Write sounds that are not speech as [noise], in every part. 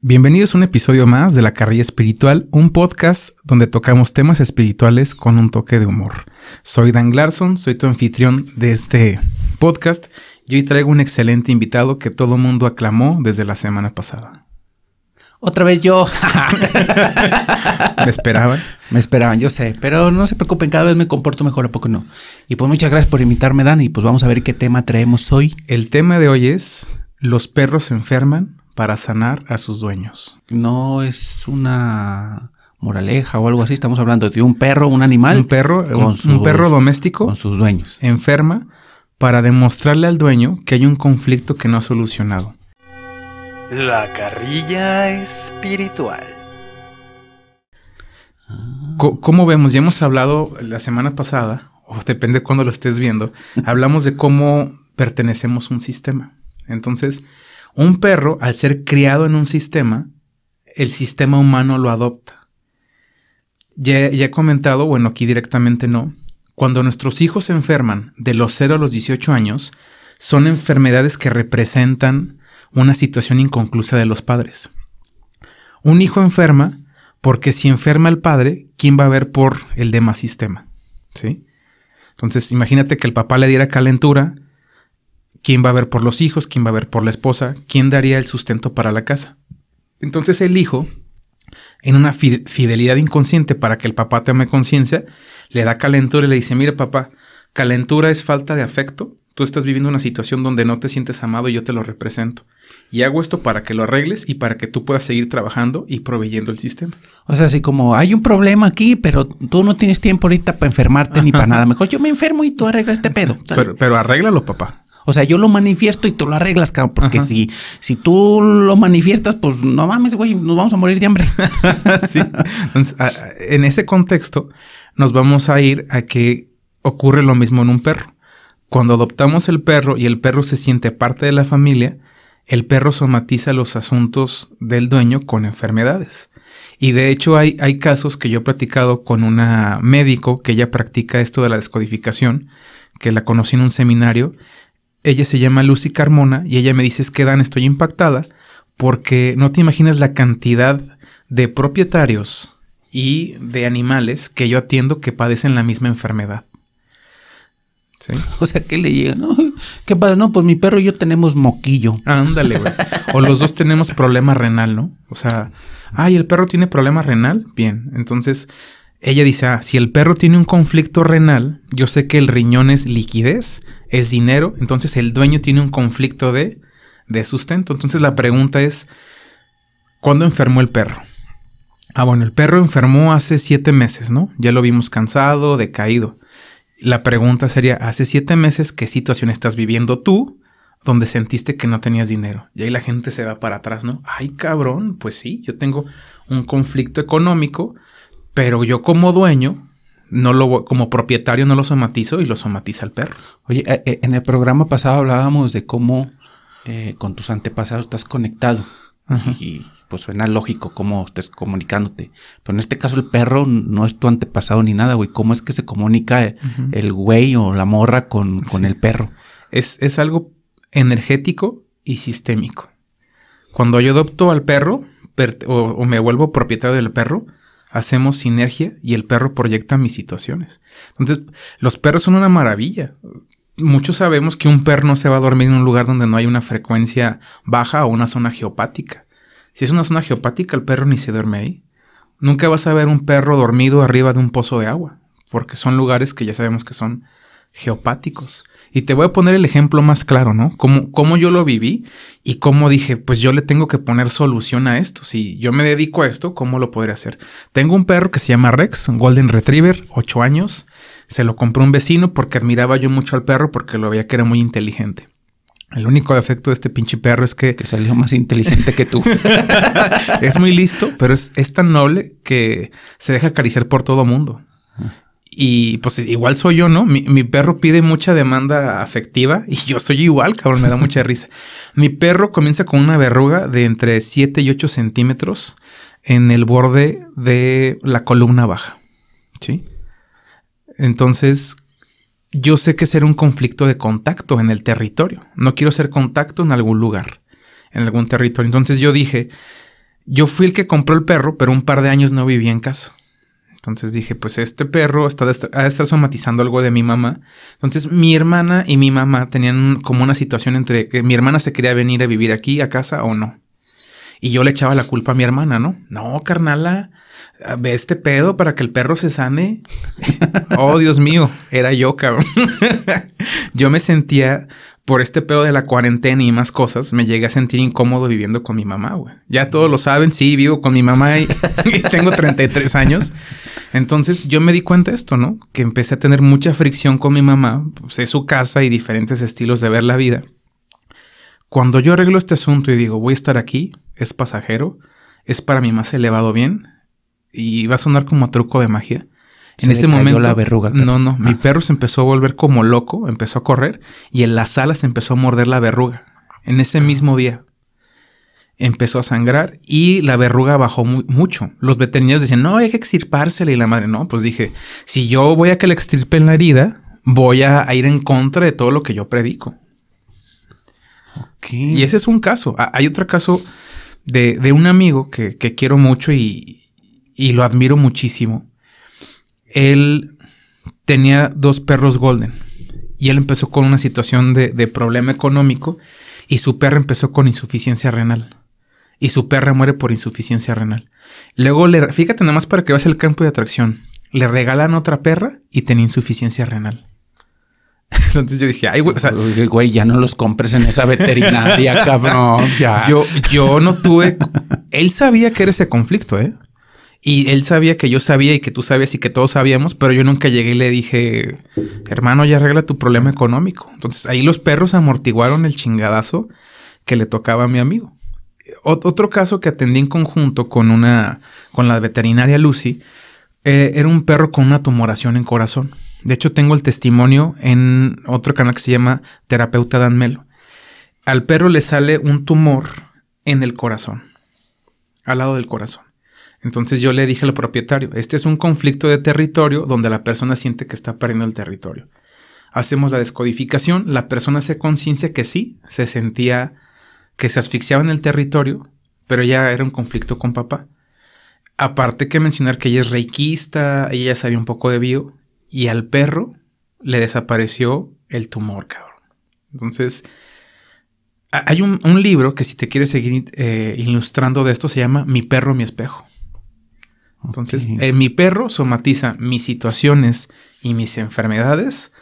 Bienvenidos a un episodio más de La Carrilla Espiritual, un podcast donde tocamos temas espirituales con un toque de humor. Soy Dan Larson, soy tu anfitrión de este podcast y hoy traigo un excelente invitado que todo mundo aclamó desde la semana pasada. Otra vez yo. [laughs] ¿Me esperaban? Me esperaban, yo sé, pero no se preocupen, cada vez me comporto mejor, ¿a poco no? Y pues muchas gracias por invitarme, Dan, y pues vamos a ver qué tema traemos hoy. El tema de hoy es Los perros se enferman para sanar a sus dueños. No es una moraleja o algo así, estamos hablando de un perro, un animal. Un perro, un, perro doméstico. Con sus dueños. Enferma para demostrarle al dueño que hay un conflicto que no ha solucionado. La carrilla espiritual. ¿Cómo vemos? Ya hemos hablado la semana pasada, o depende de cuándo lo estés viendo, hablamos de cómo pertenecemos a un sistema. Entonces, un perro, al ser criado en un sistema, el sistema humano lo adopta. Ya, he comentado, bueno, aquí directamente no, cuando nuestros hijos se enferman de los 0 a los 18 años, son enfermedades que representan una situación inconclusa de los padres. Un hijo enferma porque si enferma el padre, ¿quién va a ver por el demás sistema? ¿Sí? Entonces, imagínate que el papá le diera calentura, quién va a ver por los hijos, quién va a ver por la esposa, quién daría el sustento para la casa. Entonces el hijo, en una fidelidad inconsciente para que el papá tome conciencia, le da calentura y le dice, mira papá, calentura es falta de afecto, tú estás viviendo una situación donde no te sientes amado y yo te lo represento. Y hago esto para que lo arregles y para que tú puedas seguir trabajando y proveyendo el sistema. O sea, así como hay un problema aquí, pero tú no tienes tiempo ahorita para enfermarte ni para nada. Mejor yo me enfermo y tú arreglas este pedo. Pero, pero arréglalo, papá. O sea, yo lo manifiesto y tú lo arreglas, cabrón. Porque si, si tú lo manifiestas, pues no mames, güey, nos vamos a morir de hambre. [laughs] sí. en ese contexto, nos vamos a ir a que ocurre lo mismo en un perro. Cuando adoptamos el perro y el perro se siente parte de la familia, el perro somatiza los asuntos del dueño con enfermedades. Y de hecho hay, hay casos que yo he platicado con una médico que ella practica esto de la descodificación, que la conocí en un seminario, ella se llama Lucy Carmona y ella me dice, es que Dan, estoy impactada porque no te imaginas la cantidad de propietarios y de animales que yo atiendo que padecen la misma enfermedad. ¿Sí? [laughs] O sea, ¿qué le llega? ¿no? ¿Qué pasa? No, pues mi perro y yo tenemos moquillo. Ándale, güey. O los dos tenemos problema renal, ¿no? O sea, ay, el perro tiene problema renal. Bien, entonces ella dice, ah, si el perro tiene un conflicto renal, yo sé que el riñón es liquidez, es dinero, entonces el dueño tiene un conflicto de, de sustento. Entonces la pregunta es, ¿cuándo enfermó el perro? Ah, bueno, el perro enfermó hace siete meses, ¿no? Ya lo vimos cansado, decaído. La pregunta sería, ¿hace siete meses qué situación estás viviendo tú donde sentiste que no tenías dinero? Y ahí la gente se va para atrás, ¿no? Ay, cabrón, pues sí, yo tengo un conflicto económico pero yo como dueño, no lo, como propietario no lo somatizo y lo somatiza el perro. Oye, eh, eh, en el programa pasado hablábamos de cómo eh, con tus antepasados estás conectado. Y pues suena lógico cómo estés comunicándote. Pero en este caso el perro no es tu antepasado ni nada, güey. ¿Cómo es que se comunica el güey o la morra con, con el perro? Es, es algo energético y sistémico. Cuando yo adopto al perro o me vuelvo propietario del perro, hacemos sinergia y el perro proyecta mis situaciones. Entonces, los perros son una maravilla. Muchos sabemos que un perro no se va a dormir en un lugar donde no hay una frecuencia baja o una zona geopática. Si es una zona geopática, el perro ni se duerme ahí. Nunca vas a ver un perro dormido arriba de un pozo de agua, porque son lugares que ya sabemos que son geopáticos. Y te voy a poner el ejemplo más claro, ¿no? Cómo, cómo yo lo viví y cómo dije, pues yo le tengo que poner solución a esto. Si yo me dedico a esto, ¿cómo lo podré hacer? Tengo un perro que se llama Rex, un Golden Retriever, 8 años. Se lo compró un vecino porque admiraba yo mucho al perro porque lo veía que era muy inteligente. El único defecto de este pinche perro es que... Que salió más inteligente que tú. [laughs] es muy listo, pero es, es, tan noble que se deja acariciar por todo mundo. Y pues igual soy yo, ¿no? Mi, perro pide mucha demanda afectiva [laughs] y yo soy igual, cabrón, me da mucha risa. Mi perro comienza con una verruga de entre 7 y 8 centímetros en el borde de la columna baja. ¿Sí? Entonces, yo sé que será un conflicto de contacto en el territorio. No quiero ser contacto en algún lugar, en algún territorio. Entonces yo dije, Yo fui el que compró el perro, pero un par de años no vivía en casa. Entonces dije, pues este perro está de estar, estar somatizando algo de mi mamá. Entonces mi hermana y mi mamá tenían como una situación entre que mi hermana se quería venir a vivir aquí a casa o no. Y yo le echaba la culpa a mi hermana, ¿no? No, carnala, ve este pedo para que el perro se sane. [laughs] oh, Dios mío, era yo, cabrón. [laughs] yo me sentía por este pedo de la cuarentena y más cosas, me llegué a sentir incómodo viviendo con mi mamá, güey. Ya todos lo saben, sí, vivo con mi mamá y, [laughs] tengo 33 años. Entonces yo me di cuenta de esto, ¿no? Que empecé a tener mucha fricción con mi mamá, pues es su casa y diferentes estilos de ver la vida. Cuando yo arreglo este asunto y digo, voy a estar aquí, es pasajero, es para mi más elevado bien, y va a sonar como a truco de magia en ese momento. la verruga. No, no. Mi ah. perro se empezó a volver como loco, empezó a correr y en la sala se empezó a morder la verruga. En ese mismo día empezó a sangrar y la verruga bajó mucho. Los veterinarios decían, no, hay que extirpársela y la madre, no. Pues dije, si yo voy a que le extirpen la herida, voy a, ir en contra de todo lo que yo predico. Y ese es un caso. Hay otro caso de, un amigo que, quiero mucho y, y lo admiro muchísimo él tenía dos perros golden y él empezó con una situación de, problema económico y su perra empezó con insuficiencia renal. Y su perra muere por insuficiencia renal. Luego le, fíjate nada más para que veas el campo de atracción. Le regalan otra perra y tenía insuficiencia renal. [laughs] Entonces yo dije, ay, güey, o sea, güey, ya no los compres en esa veterinaria, [laughs] cabrón. Ya. Yo, yo no tuve. Él sabía que era ese conflicto, ¿eh? Y él sabía que yo sabía y que tú sabías y que todos sabíamos, pero yo nunca llegué y le dije, hermano, ya arregla tu problema económico. Entonces ahí los perros amortiguaron el chingadazo que le tocaba a mi amigo. otro caso que atendí en conjunto con una, con la veterinaria Lucy, eh, era un perro con una tumoración en corazón. De hecho, tengo el testimonio en otro canal que se llama Terapeuta Dan Melo. Al perro le sale un tumor en el corazón, al lado del corazón. Entonces yo le dije al propietario, este es un conflicto de territorio donde la persona siente que está perdiendo el territorio. Hacemos la descodificación, la persona hace conciencia que sí, se sentía que se asfixiaba en el territorio, pero ya era un conflicto con papá. Aparte que mencionar que ella es reikista, ella sabía un poco de bio, y al perro le desapareció el tumor, cabrón. Entonces, hay un, libro que si te quieres seguir eh, ilustrando de esto se llama Mi perro, mi espejo. Entonces, eh, mi perro somatiza mis situaciones y mis enfermedades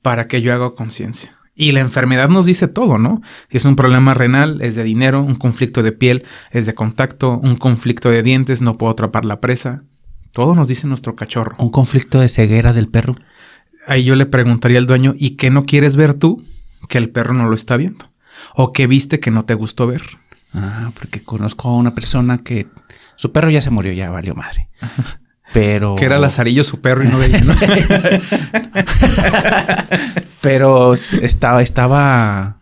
para que yo haga conciencia. Y la enfermedad nos dice todo, ¿no? Si es un problema renal, es de dinero, un conflicto de piel, es de contacto, un conflicto de dientes, no puedo atrapar la presa. Todo nos dice nuestro cachorro. Un conflicto de ceguera del perro. Ahí yo le preguntaría al dueño, ¿y qué no quieres ver tú que el perro no lo está viendo? ¿O qué viste que no te gustó ver? Ah, porque conozco a una persona que su perro ya se murió, ya valió madre. [laughs] Pero. Que era Lazarillo su perro y no veía, [laughs] Pero estaba, estaba.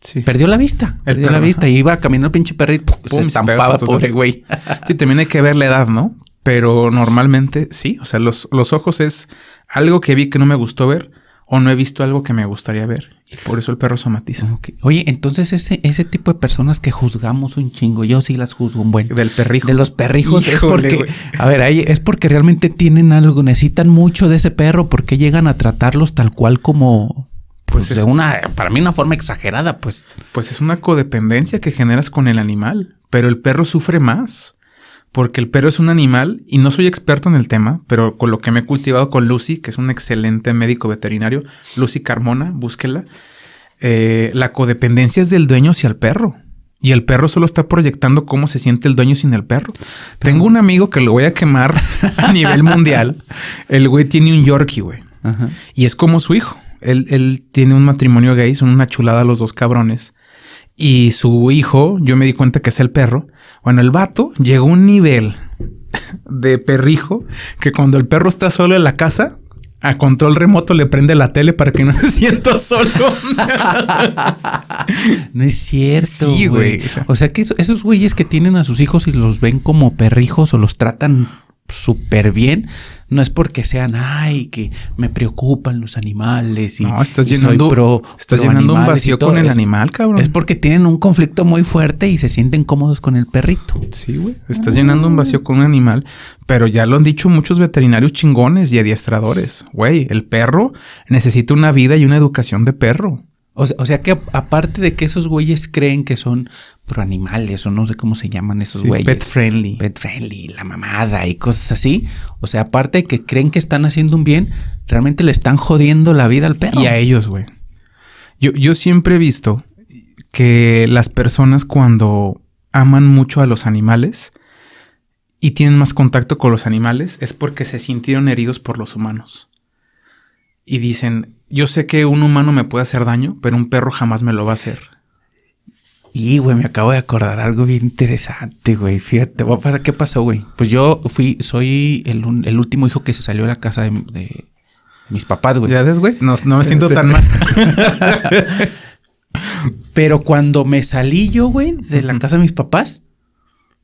Sí. Perdió la vista. perdió la vista. Y iba caminando el pinche perrito. se estampaba, pobre güey. sí, también hay que ver la edad, ¿no? Pero normalmente sí. O sea, los, los ojos es algo que vi que no me gustó ver o no he visto algo que me gustaría ver. Y por eso el perro somatiza. Oye, entonces ese, ese tipo de personas que juzgamos un chingo, yo sí las juzgo un buen. Del perrijo. De los perrijos es porque, a ver, ahí es porque realmente tienen algo, necesitan mucho de ese perro, porque llegan a tratarlos tal cual como, pues, pues de una, para mí una forma exagerada, pues. Pues es una codependencia que generas con el animal, pero el perro sufre más porque el perro es un animal y no soy experto en el tema, pero con lo que me he cultivado con Lucy, que es un excelente médico veterinario, Lucy Carmona, búsquela, eh, la codependencia es del dueño hacia el perro. Y el perro solo está proyectando cómo se siente el dueño sin el perro. Tengo un amigo que lo voy a quemar [laughs] a nivel mundial. El güey tiene un Yorkie, güey. Y es como su hijo. Él, él tiene un matrimonio gay, son una chulada los dos cabrones. Y su hijo, yo me di cuenta que es el perro, bueno, el vato llegó a un nivel [laughs] de perrijo que cuando el perro está solo en la casa, a control remoto le prende la tele para que no [laughs] se sienta solo. [laughs] no es cierto. Sí, güey. O sea que esos güeyes que tienen a sus hijos y los ven como perrijos o los tratan súper bien, no es porque sean, ay, que me preocupan los animales y, No, estás y soy llenando, pro- estás pro llenando un vacío con el animal, cabrón. Es porque tienen un conflicto muy fuerte y se sienten cómodos con el perrito. Sí, güey. Estás llenando un vacío con un animal. Pero ya lo han dicho muchos veterinarios chingones y adiestradores. Güey, el perro necesita una vida y una educación de perro. O sea, o sea que aparte de que esos güeyes creen que son pro animales o no sé cómo se llaman esos Sí, güeyes. pet friendly. Pet friendly, la mamada y cosas así. O sea, aparte de que creen que están haciendo un bien, realmente le están jodiendo la vida al perro. Y a ellos, güey. Yo, yo siempre he visto que las personas cuando aman mucho a los animales y tienen más contacto con los animales es porque se sintieron heridos por los humanos. Y dicen, yo sé que un humano me puede hacer daño, pero un perro jamás me lo va a hacer. Y, güey, me acabo de acordar algo bien interesante, güey. Fíjate, ¿qué pasó, güey? Pues yo fui, soy el, último hijo que se salió de la casa de, de mis papás, güey. ¿Ya ves, güey? No, no me siento tan mal. [laughs] Pero cuando me salí yo, güey, de la casa de mis papás,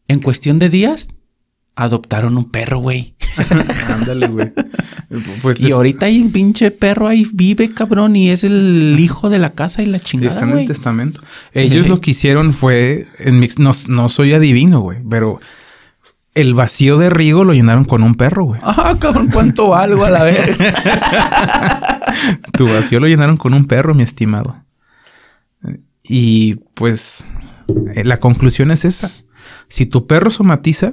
en cuestión de días, adoptaron un perro, güey. [laughs] Ándale, güey. Pues Y les- ahorita hay un pinche perro ahí vive, cabrón, y es el hijo de la casa y la chingada, está en el testamento. Ellos lo que hicieron fue, en mi- no, no soy adivino, güey, pero el vacío de Rigo lo llenaron con un perro, güey. Ah, cabrón, cuánto valgo a la vez. [laughs] Tu vacío lo llenaron con un perro, mi estimado. Y pues eh, la conclusión es esa. Si tu perro somatiza,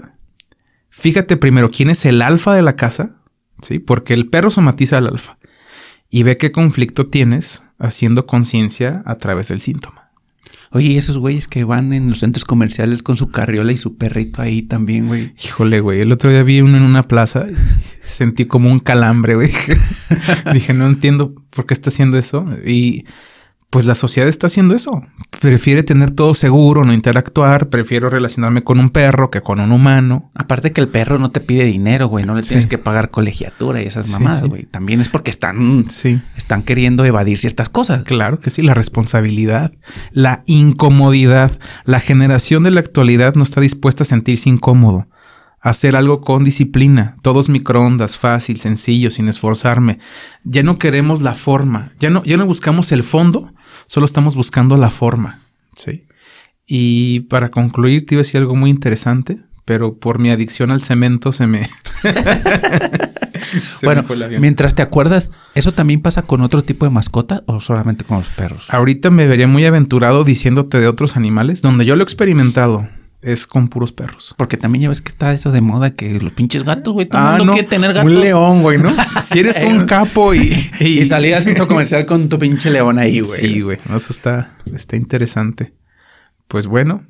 fíjate primero quién es el alfa de la casa, ¿sí? Porque el perro somatiza al alfa. Y ve qué conflicto tienes haciendo conciencia a través del síntoma. Oye, y esos güeyes que van en los centros comerciales con su carriola y su perrito ahí también, güey. Híjole, güey. El otro día vi uno en una plaza [laughs] sentí como un calambre, güey. [laughs] Dije, no entiendo por qué está haciendo eso. Y pues la sociedad está haciendo eso. Prefiere tener todo seguro, no interactuar. Prefiero relacionarme con un perro que con un humano. Aparte que el perro no te pide dinero, güey. No le Sí. tienes que pagar colegiatura y esas mamadas, sí. güey. También es porque están, Sí. están queriendo evadir ciertas cosas. Claro que sí, la responsabilidad, la incomodidad. La generación de la actualidad no está dispuesta a sentirse incómodo. Hacer algo con disciplina, todos microondas, fácil, sencillo, sin esforzarme. Ya no queremos la forma, ya no, ya no buscamos el fondo, solo estamos buscando la forma. ¿sí? Y para concluir, te iba a decir algo muy interesante, pero por mi adicción al cemento se me. [laughs] se bueno, mientras te acuerdas, ¿eso también pasa con otro tipo de mascota o solamente con los perros? Ahorita me vería muy aventurado diciéndote de otros animales, donde yo lo he experimentado es con puros perros. Porque también ya ves que está eso de moda que los pinches gatos, güey, todo el mundo quiere tener gatos. Ah, un león, güey, ¿no? [laughs] si eres un capo [laughs] y, Y salir al centro comercial con tu pinche león ahí, güey. Sí, güey, no, eso está, está interesante. Pues bueno,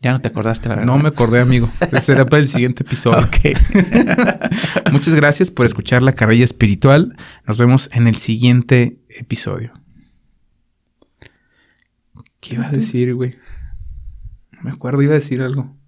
Ya no te acordaste la verdad. no me acordé, amigo. Será para el siguiente episodio. [laughs] Ok. Muchas gracias por escuchar la carrilla espiritual. Nos vemos en el siguiente episodio. ¿Qué iba a decir, güey? Me acuerdo, iba a decir algo.